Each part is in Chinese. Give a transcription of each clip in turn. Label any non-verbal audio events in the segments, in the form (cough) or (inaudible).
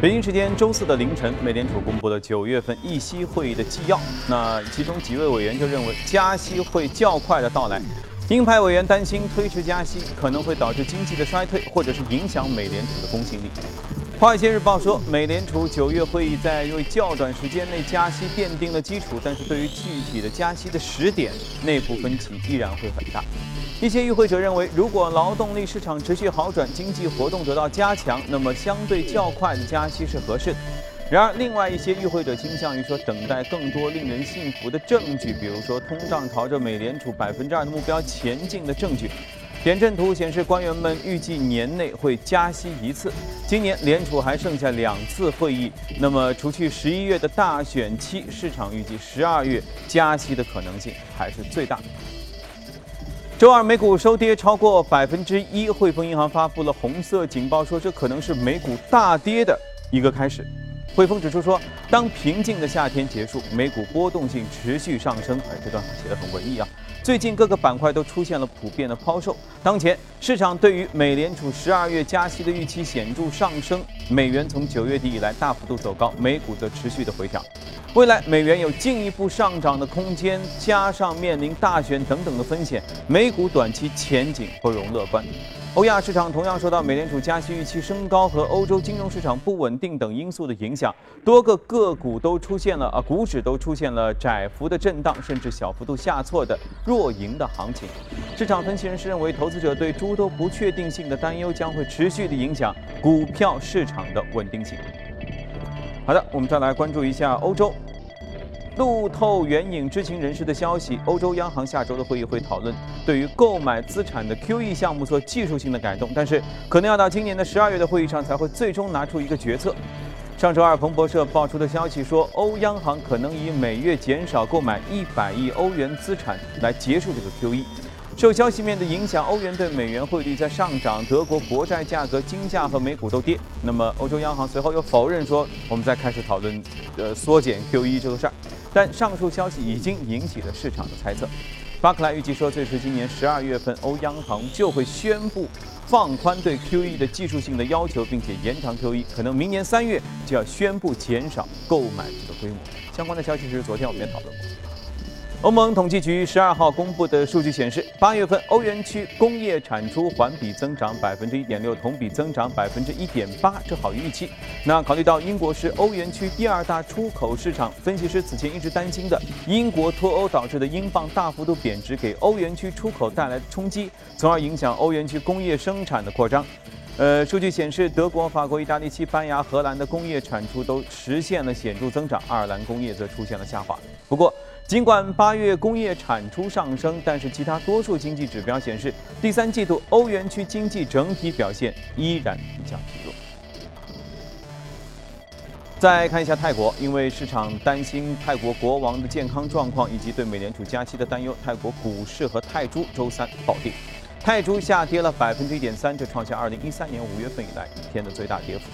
北京时间周四的凌晨，美联储公布了九月份议息会议的纪要。那其中几位委员就认为，加息会较快的到来。鹰派委员担心推迟加息可能会导致经济的衰退，或者是影响美联储的公信力。华尔街日报说，美联储九月会议在为较短时间内加息奠定了基础，但是对于具体的加息的时点，内部分歧依然会很大。一些与会者认为，如果劳动力市场持续好转，经济活动得到加强，那么相对较快的加息是合适的。然而，另外一些与会者倾向于说，等待更多令人信服的证据，比如说通胀朝着美联储百分之二的目标前进的证据。点阵图显示，官员们预计年内会加息一次。今年联储还剩下两次会议，那么除去十一月的大选期，市场预计十二月加息的可能性还是最大的。周二美股收跌超过百分之一，汇丰银行发布了红色警报，说这可能是美股大跌的一个开始。汇丰指出说，当平静的夏天结束，美股波动性持续上升。哎，这段写得很文艺啊！最近各个板块都出现了普遍的抛售。当前市场对于美联储十二月加息的预期显著上升，美元从九月底以来大幅度走高，美股则持续的回调。未来美元有进一步上涨的空间，加上面临大选等等的风险，美股短期前景不容乐观。欧亚市场同样受到美联储加息预期升高和欧洲金融市场不稳定等因素的影响，多个个股都出现了啊，股指都出现了窄幅的震荡，甚至小幅度下挫的弱盈的行情。市场分析人士认为，投资者对诸多不确定性的担忧将会持续的影响股票市场的稳定性。好的，我们再来关注一下欧洲。路透援引知情人士的消息，欧洲央行下周的会议会讨论对于购买资产的 QE 项目做技术性的改动，但是可能要到今年的十二月的会议上才会最终拿出一个决策。上周二，彭博社爆出的消息说，欧央行可能以每月减少购买一百亿欧元资产来结束这个 QE。受消息面的影响，欧元对美元汇率在上涨，德国国债价格、金价和美股都跌。那么，欧洲央行随后又否认说，我们在开始讨论呃缩减 QE 这个事儿。但上述消息已经引起了市场的猜测。巴克莱预计说，最迟今年十二月份，欧央行就会宣布放宽对 QE 的技术性的要求，并且延长 QE，可能明年三月就要宣布减少购买这个规模。相关的消息是昨天我们也讨论过。欧盟统计局十二号公布的数据显示，八月份欧元区工业产出环比增长百分之一点六，同比增长百分之一点八，这好于预期。那考虑到英国是欧元区第二大出口市场，分析师此前一直担心的英国脱欧导致的英镑大幅度贬值给欧元区出口带来的冲击，从而影响欧元区工业生产的扩张。呃，数据显示，德国、法国、意大利、西班牙、荷兰的工业产出都实现了显著增长，爱尔兰工业则出现了下滑。不过，尽管八月工业产出上升，但是其他多数经济指标显示，第三季度欧元区经济整体表现依然比较疲弱。再看一下泰国，因为市场担心泰国国王的健康状况以及对美联储加息的担忧，泰国股市和泰铢周三暴跌。泰铢下跌了百分之一点三，这创下二零一三年五月份以来一天的最大跌幅。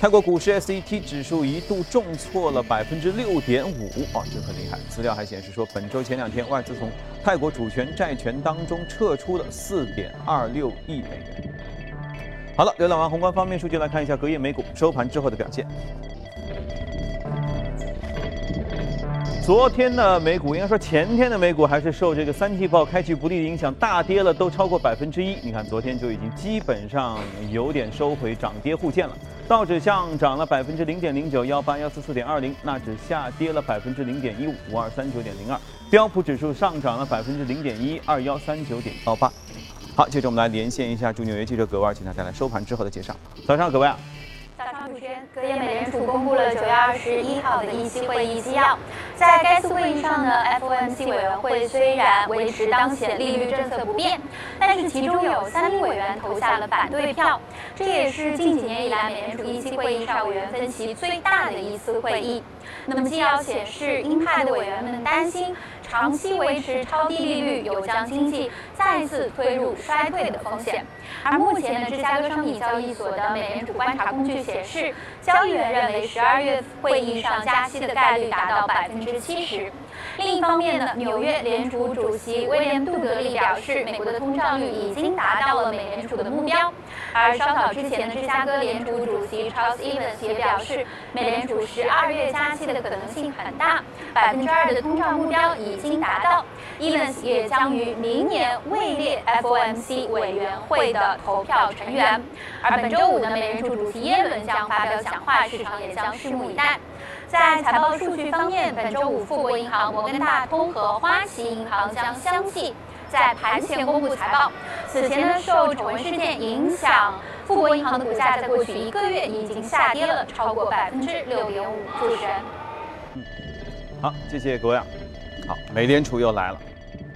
泰国股市 SET 指数一度重挫了百分之六点五，哦，这很厉害。资料还显示说，本周前两天外资从泰国主权债权当中撤出了四点二六亿美元。好了，浏览完宏观方面数据，来看一下隔夜美股收盘之后的表现。昨天的美股，应该说前天的美股还是受这个三季报开局不利的影响，大跌了，都超过百分之一。你看，昨天就已经基本上有点收回涨跌互见了。道指上涨了百分之零点零九，幺八幺四四点二零；纳指下跌了百分之零点一五，五二三九点零二；标普指数上涨了百分之零点一，二幺三九点幺八。好，接着我们来连线一下驻纽约记者葛万，请他带来收盘之后的介绍。早上，葛万。早上，主持人，隔夜美联储公布了九月二十一号的议息会议纪要。在该次会议上呢，FOMC 委员会虽然维持当前利率政策不变，但是其中有三名委员投下了反对票。这也是近几年以来美联储议息会议上委员分歧最大的一次会议。那么既要显示，鹰派的委员们担心。长期维持超低利率有将经济再次推入衰退的风险，而目前呢芝加哥商品交易所的美联储观察工具显示，交易员认为十二月会议上加息的概率达到百分之七十。另一方面呢，纽约联储主席威廉杜德利表示，美国的通胀率已经达到了美联储的目标。而稍早之前的芝加哥联储主席 Charles Evans 也表示，美联储十二月加息的可能性很大，百分之二的通胀目标已经达到。Evans 也将于明年位列 FOMC 委员会的投票成员。而本周五的美联储主席耶伦将发表讲话，市场也将拭目以待。在财报数据方面，本周五富国银行、摩根大通和花旗银行将相继在盘前公布财报。此前呢，受丑闻事件影响，富国银行的股价在过去一个月已经下跌了超过百分之六点五。主持人，好，谢谢各位啊。好，美联储又来了。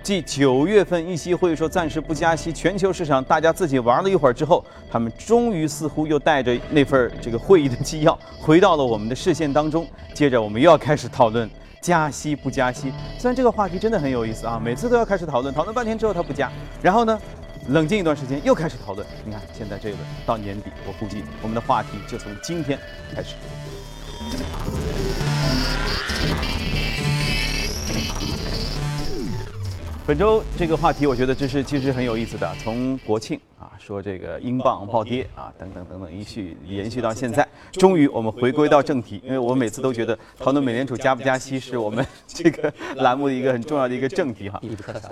继九月份议息会说暂时不加息，全球市场大家自己玩了一会儿之后，他们终于似乎又带着那份这个会议的纪要回到了我们的视线当中。接着我们又要开始讨论加息不加息。虽然这个话题真的很有意思啊，每次都要开始讨论，讨论半天之后它不加，然后呢，冷静一段时间又开始讨论。你看现在这个到年底，我估计我们的话题就从今天开始。本周这个话题，我觉得这是其实很有意思的。从国庆啊，说这个英镑暴跌啊，等等等等，一续延续到现在，终于我们回归到正题。因为我每次都觉得讨论美联储加不加息是我们这个栏目的一个很重要的一个正题哈。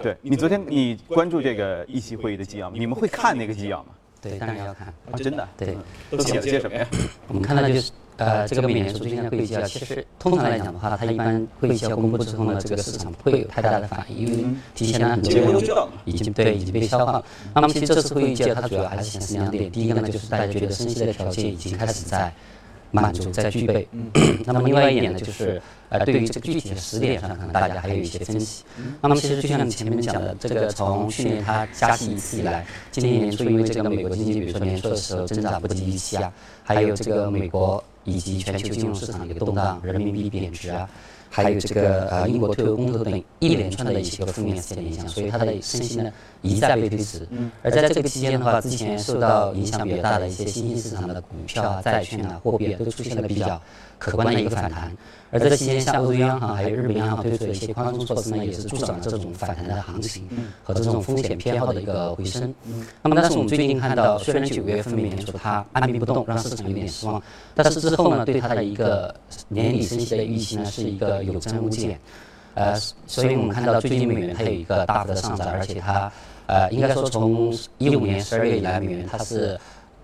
对你昨天你关注这个议息会议的纪要吗？你们会看那个纪要吗？对，当然要看。啊，真的？对。都写了些什么呀？我们看到就是。呃，这个美联储最近的会议纪要，其实通常来讲的话，它一般会议纪要公布之后呢，这个市场不会有太大的反应，因为提前了很多已经对已经被消化了。那么其实这次会议纪要它主要还是显示两点，第一个呢就是大家觉得升息的条件已经开始在满足、在具备。那么另外一点呢就是，呃，对于这个具体的时点上，可能大家还有一些分歧。那么其实就像你前面讲的，这个从去年它加息一次以来，今年年初因为这个美国经济，比如说年初的时候增长不及预期啊，还有这个美国。以及全球金融市场的一个动荡，人民币贬值啊，还有这个呃英国脱欧公投等一连串的一些个负面事件的影响，所以它的升息呢一再被推迟。而在这个期间的话，之前受到影响比较大的一些新兴市场的股票啊、债券啊、货币啊，都出现了比较可观的一个反弹。而这期间，像欧洲央行还有日本央行推出的一些宽松措施呢，也是助长了这种反弹的行情和这种风险偏好的一个回升。那么，但是我们最近看到，虽然九月份美联储它按兵不动，让市场有点失望，但是之后呢，对它的一个年底升息的预期呢，是一个有增无减。呃，所以我们看到最近美元它有一个大幅的上涨，而且它呃，应该说从一五年十二月以来，美元它是。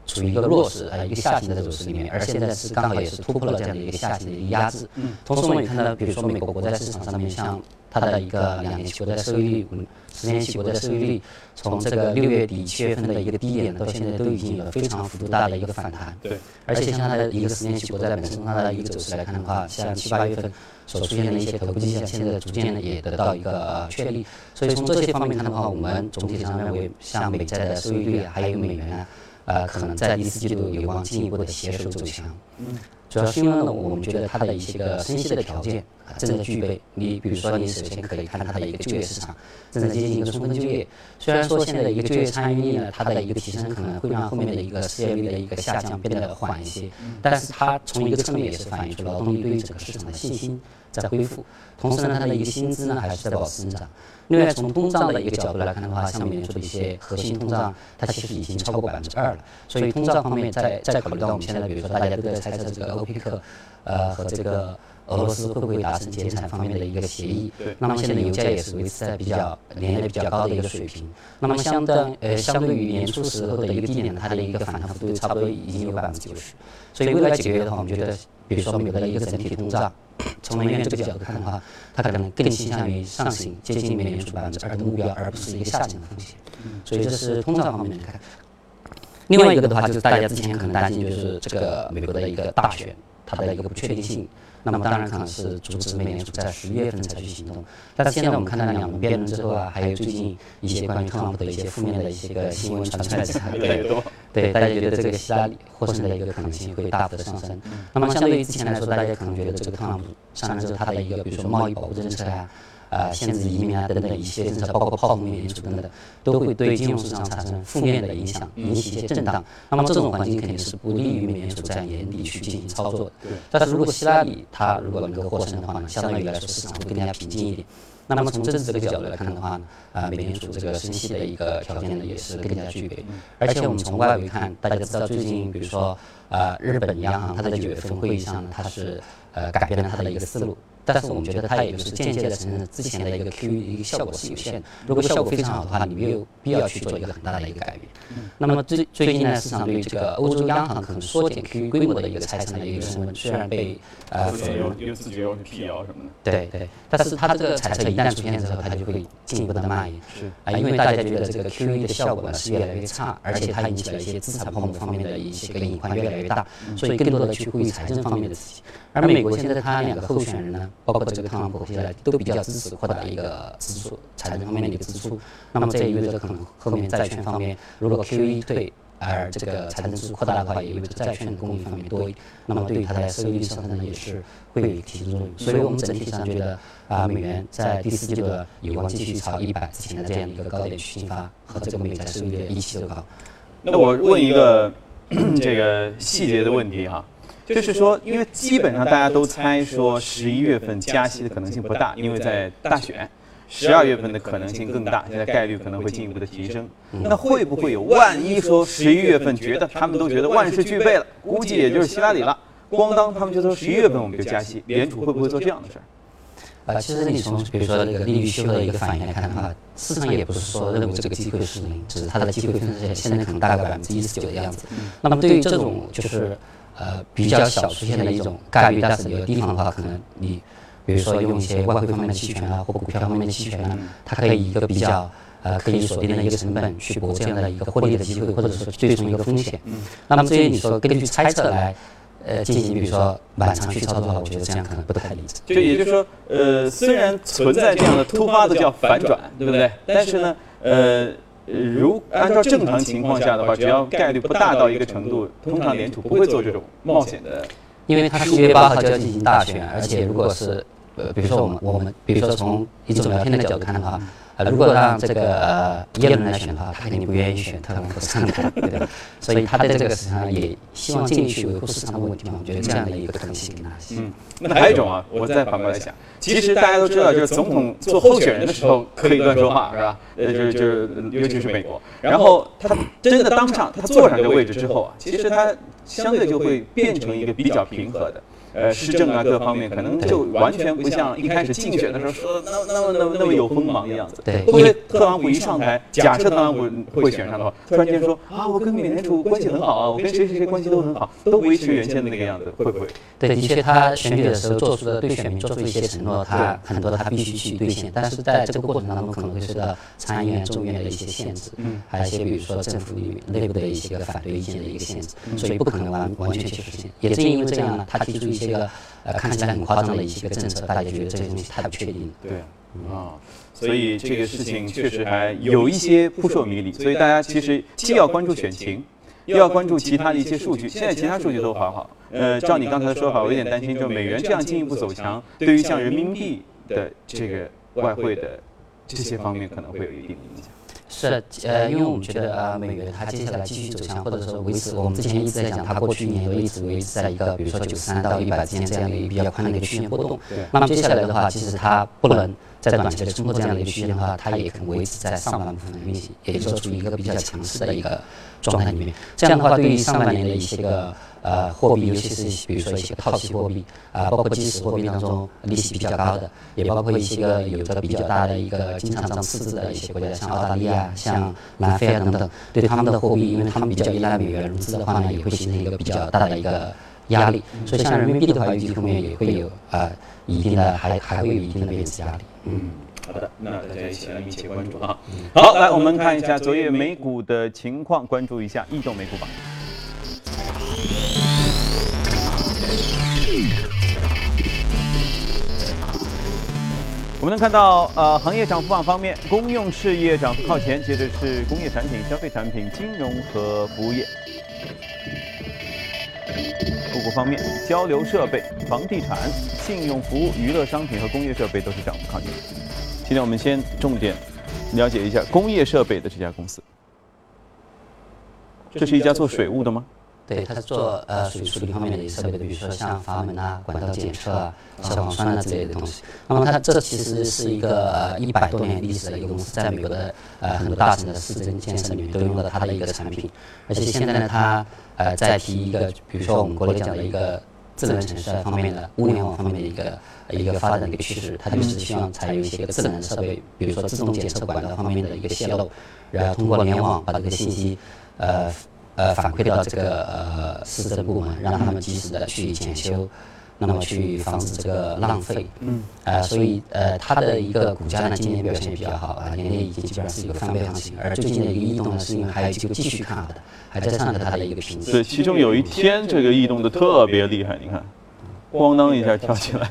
处于一个弱势呃一个下行的走势里面，而现在是刚好也是突破了这样的一个下行的一个压制。同时我们也看到，比如说美国国债市场上面，像它的一个两年期国债收益率、十年期国债收益率，从这个六月底七月份的一个低点到现在都已经有了非常幅度大的一个反弹。对。而且像它的一个十年期国债本身它的一个走势来看的话，像七八月份所出现的一些头部迹象，现在逐渐的也得到一个确立。所以从这些方面看的话，我们总体上认为，像美债的收益率还有美元啊。呃，可能在第四季度有望进一步的携手走强。嗯，主要是因为呢，我们觉得它的一些个生息的条件啊正在具备。你比如说，你首先可以看它的一个就业市场正在接近一个充分就业。虽然说现在的一个就业参与率呢，它的一个提升可能会让后面的一个失业率的一个下降变得缓一些，但是它从一个侧面也是反映出劳动力对于整个市场的信心在恢复。同时呢，它的一个薪资呢还是在保持增长。另外，从通胀的一个角度来看的话，像美联储的一些核心通胀，它其实已经超过百分之二了。所以通胀方面，再再考虑到我们现在，比如说大家都在猜测这个欧佩克，呃和这个俄罗斯会不会达成减产方面的一个协议。那么现在油价也是维持在比较年内比较高的一个水平。那么相当呃相对于年初时候的一个低点，它的一个反弹幅度差不多已经有百分之九十。所以未来几个月的话，我们觉得，比如说美国的一个整体通胀。从能源这个角度看的话，它可能更倾向于上行，接近美联储百分之二的目标，而不是一个下行的风险。所以这是通胀方面的看。另外一个的话，就是大家之前可能担心，就是这个美国的一个大选，它的一个不确定性。那么当然可能是阻止美联储在十一月份采取行动。但是现在我们看到两轮辩论之后啊，还有最近一些关于特朗普的一些负面的一些个新闻传出来之后，对对，大家觉得这个希拉里获胜的一个可能性会大幅的上升。那么相对于之前来说，大家可能觉得这个特朗普上任之后他的一个比如说贸易保护政策啊。呃，限制移民啊等等一些政策，包括泡沫美联储等等，都会对金融市场产生负面的影响，引起一些震荡。那么这种环境肯定是不利于美联储在年底去进行操作的。但是如果希拉里他如果能够获胜的话呢，相对于来说市场会更加平静一点。那么从政治这个角度来看的话呢，啊，美联储这个升息的一个条件呢也是更加具备。而且我们从外围看，大家知道最近比如说啊，日本央行它在九月份会议上呢，它是呃改变了它的一个思路。但是我们觉得它也就是间接的承认之前的一个 QE 一个效果是有限的。如果效果非常好的话，你没有必要去做一个很大的一个改变。那么最最近呢，市场对于这个欧洲央行可能缩减 QE 规模的一个猜测的一个升温。虽然被呃因为自觉有辟谣什么的。对对，但是它这个猜测一旦出现之后，它就会进一步的蔓延。是啊，因为大家觉得这个 QE 的效果呢是越来越差，而且它引起了一些资产泡沫方面的一些个隐患越来越大，所以更多的去呼吁财政方面的事情。而美国现在它两个候选人呢，包括这个特朗普。现在都比较支持扩大一个支出，财政方面的一个支出。那么这意味着可能后面债券方面，如果 QE 退，而这个财政支出扩大的话，也意味着债券供应方面多。那么对于它的收益率上升呢，也是会有提升作用。所以我们整体上觉得啊，美元在第四季度有望继续朝一百之前的这样一个高点去进发，和这个美债收益率一起走高。那我问一个 (clears throat) 这个细节的问题哈。就是说，因为基本上大家都猜说十一月份加息的可能性不大，因为在大选，十二月份的可能性更大，现在概率可能会进一步的提升。那会不会有万一说十一月份觉得他们都觉得万事俱备了，估计也就是希拉里了，咣当他们就说十一月份我们就加息，联储会不会做这样的事儿？啊，其实你从比如说那个利率修的一个反应来看的话，市场也不是说认为这个机会是零，只是它的机会分是现在可能大概百分之一十九的样子。那么对于这种就是。呃，比较小出现的一种概率，但是有的地方的话，可能你，比如说用一些外汇方面的期权啊，或股票方面的期权呢，它可以一个比较呃可以锁定的一个成本去博这样的一个获利的机会，或者说最终一个风险。那么这些你说根据猜测来呃进行，比如说满仓去操作的话，我觉得这样可能不太理智。就也就是说，呃，虽然存在这样的突发的叫反转，对不对？但是呢，呃。如按照正常情况下的话，只要概率不大到一个程度，通常联储不会做这种冒险的。因为它十月八号就要进行大选，而且如果是呃，比如说我们我们，比如说从一种聊天的角度看的话。呃如果让这个呃耶伦来选的话，他肯定不愿意选特朗普上台，对吧？(laughs) 所以他在这个市场上也希望尽力去维护市场的稳定嘛。我觉得这样的一个可能性更大些。嗯，那还有一种啊，我再反过来想，其实大家都知道，就是总统做候选人的时候可以乱说话，是吧？呃，就是就是，尤其是美国。然后他真的当上他坐上这个位置之后啊，其实他相对就会变成一个比较平和的。呃，施政啊，各方面可能就完全不像一开始竞选的时候说那那么那么那么有锋芒的样子。对，因为特朗普一上台，假设特朗普会选上的话，突然间说啊，我跟美联储关系很好啊，我跟谁谁谁关系都很好，都维持原先的那个样子，会不会？对，的确，他选举的时候做出的对选民做出一些承诺，他很多他必须去兑现，但是在这个过程当中可能会受到参议院、众议院的一些限制，嗯，还有一些比如说政府里内部的一些个反对意见的一个限制，所以不可能完完全去实现。也正因为这样呢，他提出一些个。呃，看起来很夸张的一些个政策，大家觉得这些东西太不确定了。对，啊，所以这个事情确实还有一些扑朔迷离。所以大家其实既要关注选情，又要关注其他的一些数据。现在其他数据都很好。呃，照你刚才的说法，我有点担心，就美元这样进一步走强，对于像人民币的这个外汇的这些方面，可能会有一定的影响。是呃，因为我们觉得呃，美元它接下来继续走强，或者说维持，我们之前一直在讲，它过去一年都一直维持在一个，比如说九十三到一百之间这样的一个比较宽的一个区间波动。那么接下来的话，其实它不能在短期内冲破这样的一个区间的话，它也可能维持在上半部分的运行，也就是说处于一个比较强势的一个状态里面。这样的话，对于上半年的一些个。呃，货币，尤其是比如说一些套息货币啊，包括即时货币当中利息比较高的，也包括一些个有着比较大的一个经常账赤字的一些国家，像澳大利亚、像南非啊等等，对他们的货币，因为他们比较依赖美元融资的话呢，也会形成一个比较大的一个压力。所以像人民币的话，预计后面也会有啊一定的，还还会有一定的贬值压力。嗯，好的，那大家一起来密切关注啊。好，来我们看一下昨夜美股的情况，关注一下异动美股榜。我们能看到，呃，行业涨幅榜方面，公用事业涨幅靠前，接着是工业产品、消费产品、金融和服务业。个股方面，交流设备、房地产、信用服务、娱乐商品和工业设备都是涨幅靠前。今天我们先重点了解一下工业设备的这家公司。这是一家做水务的吗？对，它是做呃水处理方面的一些设备的，比如说像阀门啊、管道检测啊、消防栓啊之类的东西。那么它这其实是一个呃一百多年历史的一个公司，在美国的呃很多大城的市政建设里面都用到它的一个产品。而且现在呢，它呃在提一个，比如说我们国内讲的一个智能城市方面的物联网方面的一个一个发展的一个趋势，它就是希望采用一些个智能设备，比如说自动检测管道方面的一个泄漏，然后通过联网把这个信息呃。呃，反馈到这个呃市政部门，让他们及时的去检修，那么去防止这个浪费。嗯。呃，所以呃，它的一个股价呢，今年表现比较好啊，年内已经基本上是一个翻倍行情。而最近的一个异动呢，是因为还有机会继续看好的，还在上着它的一个评级。对，其中有一天这个异动的特别厉害，你看，咣当一下跳起来。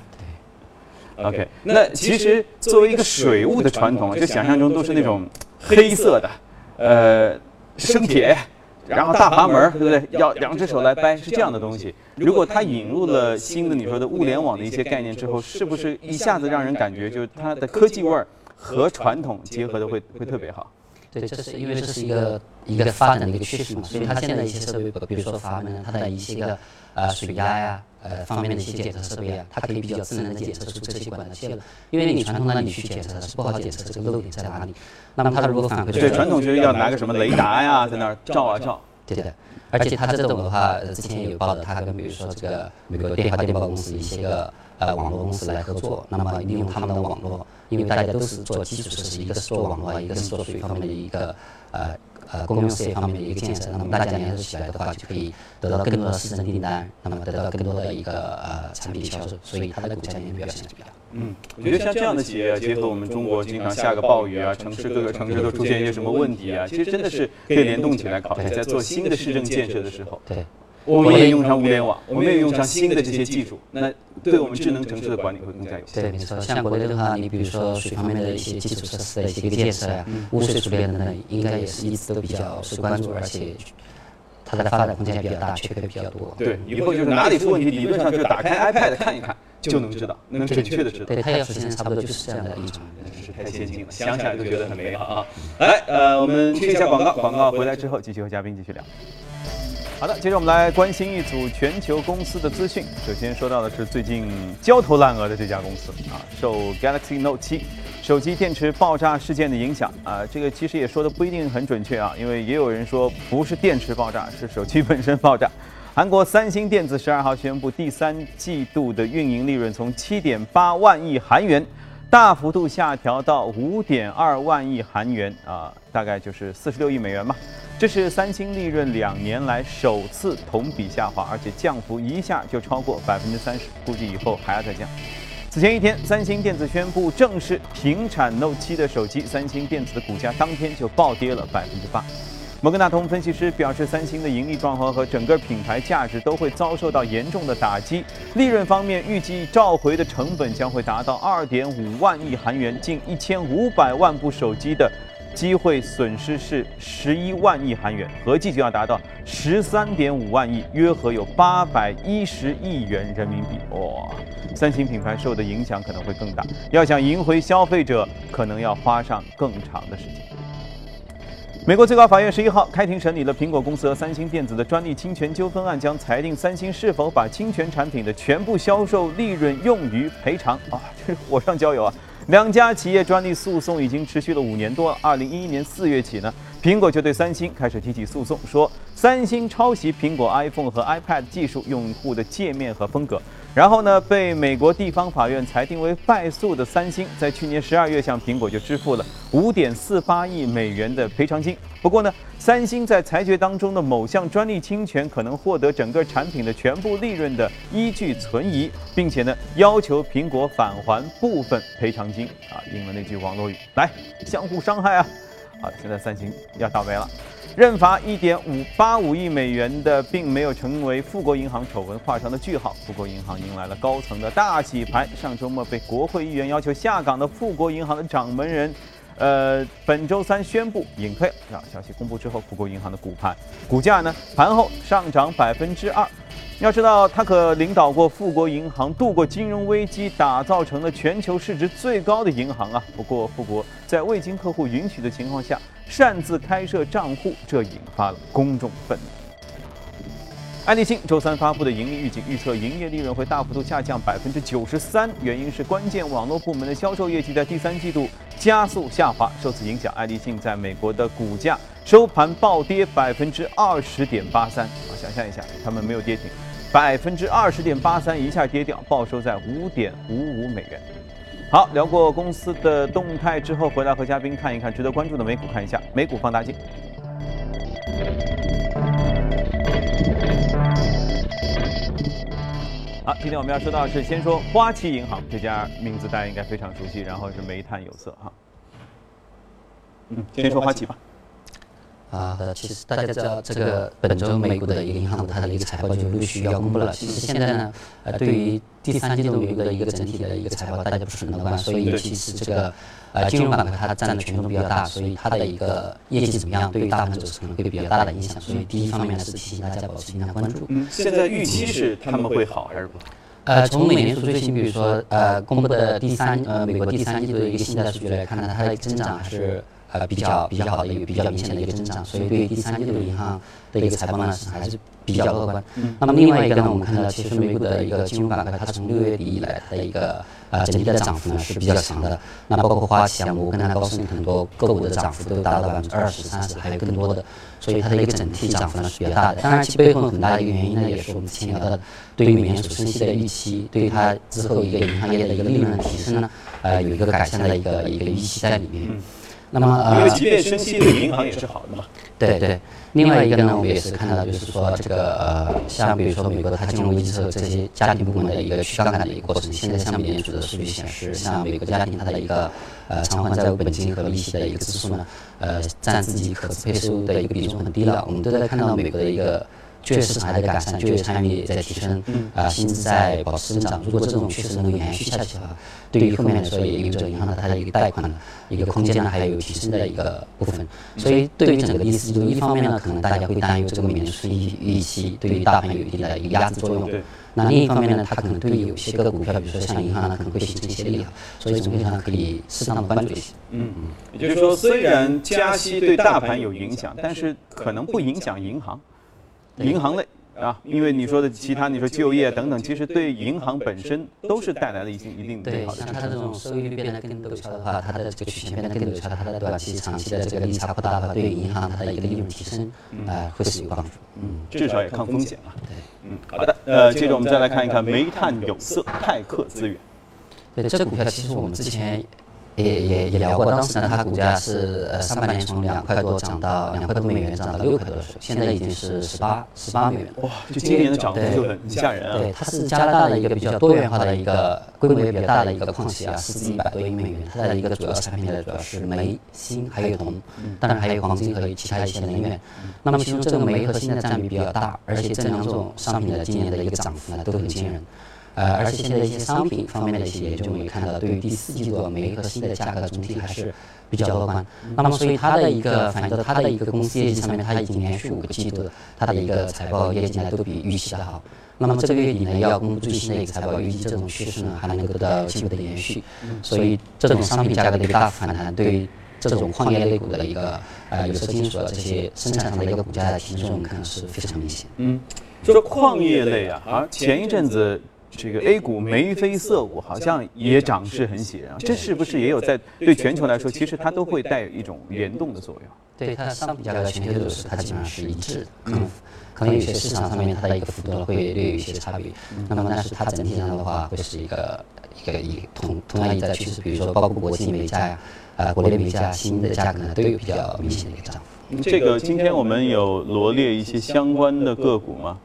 对。OK，那其实作为一个水务的传统，就想象中都是那种黑色的，呃，生铁。然后大阀门，对不对？要两只手来掰，是这样的东西。如果它引入了新的你说的物联网的一些概念之后，是不是一下子让人感觉就是它的科技味儿和传统结合的会会特别好？对，这是因为这是一个一个发展的一个趋势嘛，所以它现在一些设备，比如说阀门，它的一些个呃水压呀，呃方面的一些检测设备啊，它可以比较智能的检测出这些管道泄漏。因为你传统的你去检测是不好检测这个漏点在哪里。那么它如果反馈对传统就是要拿个什么雷达呀，在那儿照啊照。对的，而且它这种的话，之前有报道，它跟比如说这个美国电话电报公司一些个呃网络公司来合作，那么利用他们的网络，因为大家都是做基础设施，一个是做网络，一个是做水方面的一个呃。呃，公用事业方面的一个建设，那么大家联合起来的话，就可以得到更多的市政订单，那么得到更多的一个呃产品销售，所以它的股价今年表现是比较。嗯，我觉得像这样的企业，结合我们中国经常下个暴雨啊，城市各个城市都出现一些什么问题啊，其实真的是可以联动起来考虑，在做新的市政建设的时候。对。我们也用上物联网，我们也用上新的这些技术，那对我们智能城市的管理会更加有效。对，没错。像国内的话，你比如说水方面的一些基础设施的一些个建设呀，污水处理等等，应该也是一直都比较受关注，而且它的发展空间比较大，缺口比较多。对，以后就是哪里出问题，理论上就打开 iPad 看一看就能知道，(laughs) 能准确的知道。对，它要实 (laughs) 现差不多就是这样的一种，真是太先进了，想起来都觉得很美好啊！来，呃，我们去一下广告，广告回来之后继续和嘉宾继续聊。好的，接着我们来关心一组全球公司的资讯。首先说到的是最近焦头烂额的这家公司啊，受 Galaxy Note 7手机电池爆炸事件的影响啊，这个其实也说的不一定很准确啊，因为也有人说不是电池爆炸，是手机本身爆炸。韩国三星电子十二号宣布，第三季度的运营利润从七点八万亿韩元大幅度下调到五点二万亿韩元啊，大概就是四十六亿美元吧。这是三星利润两年来首次同比下滑，而且降幅一下就超过百分之三十，估计以后还要再降。此前一天，三星电子宣布正式停产 Note 7的手机，三星电子的股价当天就暴跌了百分之八。摩根大通分析师表示，三星的盈利状况和整个品牌价值都会遭受到严重的打击。利润方面，预计召回的成本将会达到二点五万亿韩元，近一千五百万部手机的。机会损失是十一万亿韩元，合计就要达到十三点五万亿，约合有八百一十亿元人民币。哇，三星品牌受的影响可能会更大，要想赢回消费者，可能要花上更长的时间。美国最高法院十一号开庭审理了苹果公司和三星电子的专利侵权纠纷案，将裁定三星是否把侵权产品的全部销售利润用于赔偿。啊，这火上浇油啊！两家企业专利诉讼已经持续了五年多。二零一一年四月起呢，苹果就对三星开始提起诉讼，说三星抄袭苹果 iPhone 和 iPad 技术用户的界面和风格。然后呢，被美国地方法院裁定为败诉的三星，在去年十二月向苹果就支付了五点四八亿美元的赔偿金。不过呢，三星在裁决当中的某项专利侵权可能获得整个产品的全部利润的依据存疑，并且呢要求苹果返还部分赔偿金啊，应了那句网络语，来相互伤害啊！好，现在三星要倒霉了，认罚一点五八五亿美元的，并没有成为富国银行丑闻画上的句号。富国银行迎来了高层的大洗牌，上周末被国会议员要求下岗的富国银行的掌门人。呃，本周三宣布隐退。啊，消息公布之后，富国银行的股盘股价呢，盘后上涨百分之二。要知道，他可领导过富国银行度过金融危机，打造成了全球市值最高的银行啊。不过，富国在未经客户允许的情况下擅自开设账户，这引发了公众愤怒。爱立信周三发布的盈利预警，预测营业利润会大幅度下降百分之九十三，原因是关键网络部门的销售业绩在第三季度加速下滑。受此影响，爱立信在美国的股价收盘暴跌百分之二十点八三。啊，想象一下，他们没有跌停，百分之二十点八三一下跌掉，报收在五点五五美元。好，聊过公司的动态之后，回来和嘉宾看一看值得关注的美股，看一下美股放大镜。好，今天我们要说到的是，先说花旗银行这家名字大家应该非常熟悉，然后是煤炭有色哈。嗯，先说花旗吧。啊，的，其实大家知道这个本周美股的一个银行，它的一个财报就陆续要公布了。其实现在呢，呃，对于第三季度美股的一个整体的一个财报，大家不是很乐观，所以其实这个呃金融板块它占的权重比较大，所以它的一个业绩怎么样，对于大盘走势可能会比较大的影响。所以第一方面呢是提醒大家保持一定的关注。嗯，现在预期是他们会好还是不好？呃，从美联储最新，比如说呃公布的第三呃美国第三季度的一个信贷数据来看呢，它的增长还是。呃，比较比较好的一个比较明显的一个增长，所以对于第三季度银行的一个财报呢，是还是比较乐观。那么另外一个呢，我们看到其实美股的一个金融板块，它从六月底以来它的一个呃整体的涨幅呢是比较强的。那包括花旗啊、摩根大高盛很多个股的涨幅都达到百分之二十、三十，还有更多的。所以它的一个整体涨幅呢是比较大的。当然，其背后很大的一个原因呢，也是我们之前聊到的，对于美联储升息的预期，对于它之后一个银行业的一个利润的提升呢，呃，有一个改善的一个一个预期在里面。那么，呃，因为即便升息对银行也是好的嘛。对对。另外一个呢，我们也是看到，就是说这个呃，像比如说美国它金融危机之后，这些家庭部门的一个去杠杆的一个过程，现在像美联储的数据显示，像美国家庭它的一个呃偿还债务本金和利息的一个支出呢，呃，占自己可支配收入的一个比重很低了。我们都在看到美国的一个。就业市场还在改善，就业参与也在提升，啊，薪资在保持增长。如果这种趋势能够延续下去的话，对于后面来说也意味着银行的它的一个贷款的一个空间呢，还有提升的一个部分。所以对于整个第四季度，一方面呢，可能大家会担忧这个美联储预预期对于大盘有一定的一个压制作用。那另一方面呢，它可能对于有些个股票，比如说像银行呢，可能会形成一些利好。所以总体上可以适当的关注一些。嗯嗯。也就是说，虽然加息对大盘有影响，但是可能不影响银行。银行类啊，因为你说的其他，你说就业等等，其实对银行本身都是带来了一定一定的好的。对，像它这种收益率变得更陡峭的话，它的这个曲线变得更陡峭，它的短期、长期的这个利差扩大的话，对于银行它的一个利润提升，呃，会是有帮助。嗯，至少也抗风险嘛。对，嗯，好的。呃，接着我们再来看一看煤炭有色泰克资源。对，这股票其实我们之前。也也也聊过，当时呢，它股价是呃上半年从两块多涨到两块多美元，涨到六块多的时候，现在已经是十八十八美元。哇，就今年的涨幅就很吓人啊！对，它是加拿大的一个比较多元化的一个规模也比较大的一个矿企啊，市值一百多亿美元。它的一个主要产品呢，主要是煤、锌还有铜，当然还有黄金和其他一些能源。那么其中这个煤和锌的占比比较大，而且这两种商品的今年的一个涨幅呢都很惊人。呃，而且现在一些商品方面的一些研究，我们也看到，对于第四季度每一个新的价格总体还是比较乐观。那么，所以它的一个反映到它的一个公司业绩上面，它已经连续五个季度它的一个财报业绩呢都比预期的好。那么这个月底呢要公布最新的一个财报，预计这种趋势呢还能够得到进一步的延续。所以这种商品价格的一个大幅反弹，对于这种矿业类股的一个呃有色金属这些生产上的一个股价的提升，我们看是非常明显。嗯，说矿业类啊，啊前一阵子。这个 A 股眉飞色舞，好像也涨势很喜人啊！这是不是也有在对全球来说，其实它都会带有一种联动的作用？对它的商品价格全球走势，它基本上是一致的。可能可能有些市场上面它的一个幅度会略有一些差别。那么，但是它整体上的话，会是一个一个一同同样一个趋势。比如说，包括国际煤价呀，啊，国内煤价、新的价格呢，都有比较明显的一个涨幅。这个今天我们有罗列一些相关的个股吗？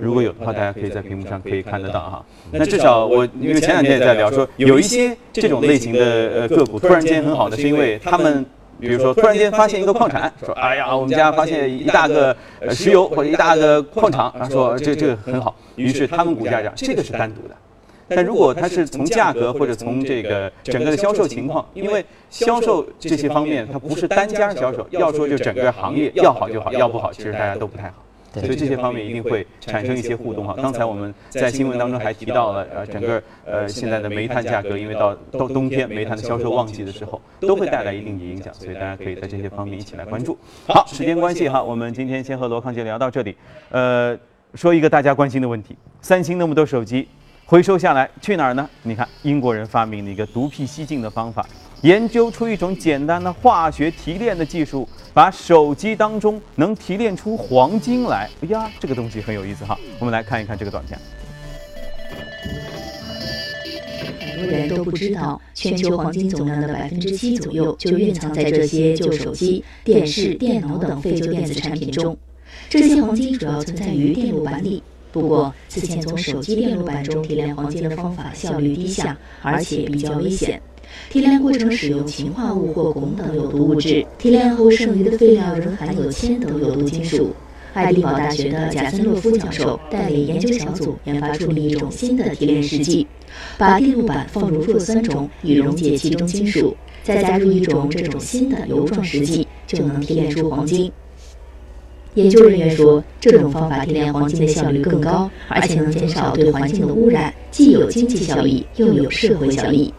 如果有的话，大家可以在屏幕上可以看得到哈。那至少我因为前两天也在聊说，有一些这种类型的呃个股突然间很好的，是因为他们比如说突然间发现一个矿产，说哎呀，我们家发现一大个呃石油或者一大个矿场，他说这这个很好，于是他们股价涨，这个是单独的。但如果它是从价格或者从这个整个的销售情况，因为销售这些方面它不是单家销售，要说就整个行业要好就好，要不好其实大家都不太好。所以这些方面一定会产生一些互动哈。刚才我们在新闻当中还提到了，呃，整个呃现在的煤炭价格，因为到到冬天煤炭的销售旺季的时候，都会带来一定的影响，所以大家可以在这些方面一起来关注。好，时间关系哈，我们今天先和罗康杰聊到这里。呃，说一个大家关心的问题：三星那么多手机回收下来去哪儿呢？你看，英国人发明了一个独辟蹊径的方法，研究出一种简单的化学提炼的技术，把手机当中能提炼出黄金来。哎呀，这个东西很有意思哈！我们来看一看这个短片。很多人都不知道，全球黄金总量的百分之七左右就蕴藏在这些旧手机、电视、电脑等废旧电子产品中。这些黄金主要存在于电路板里。不过，此前从手机电路板中提炼黄金的方法效率低下，而且比较危险。提炼过程使用氰化物或汞等有毒物质，提炼后剩余的废料仍含有铅等有毒金属。爱丁堡大学的贾森洛夫教授带领研究小组研发出了一种新的提炼试剂，把电路板放入弱酸中，以溶解其中金属，再加入一种这种新的油状试剂，就能提炼出黄金。研究人员说，这种方法提炼黄金的效率更高，而且能减少对环境的污染，既有经济效益，又有社会效益。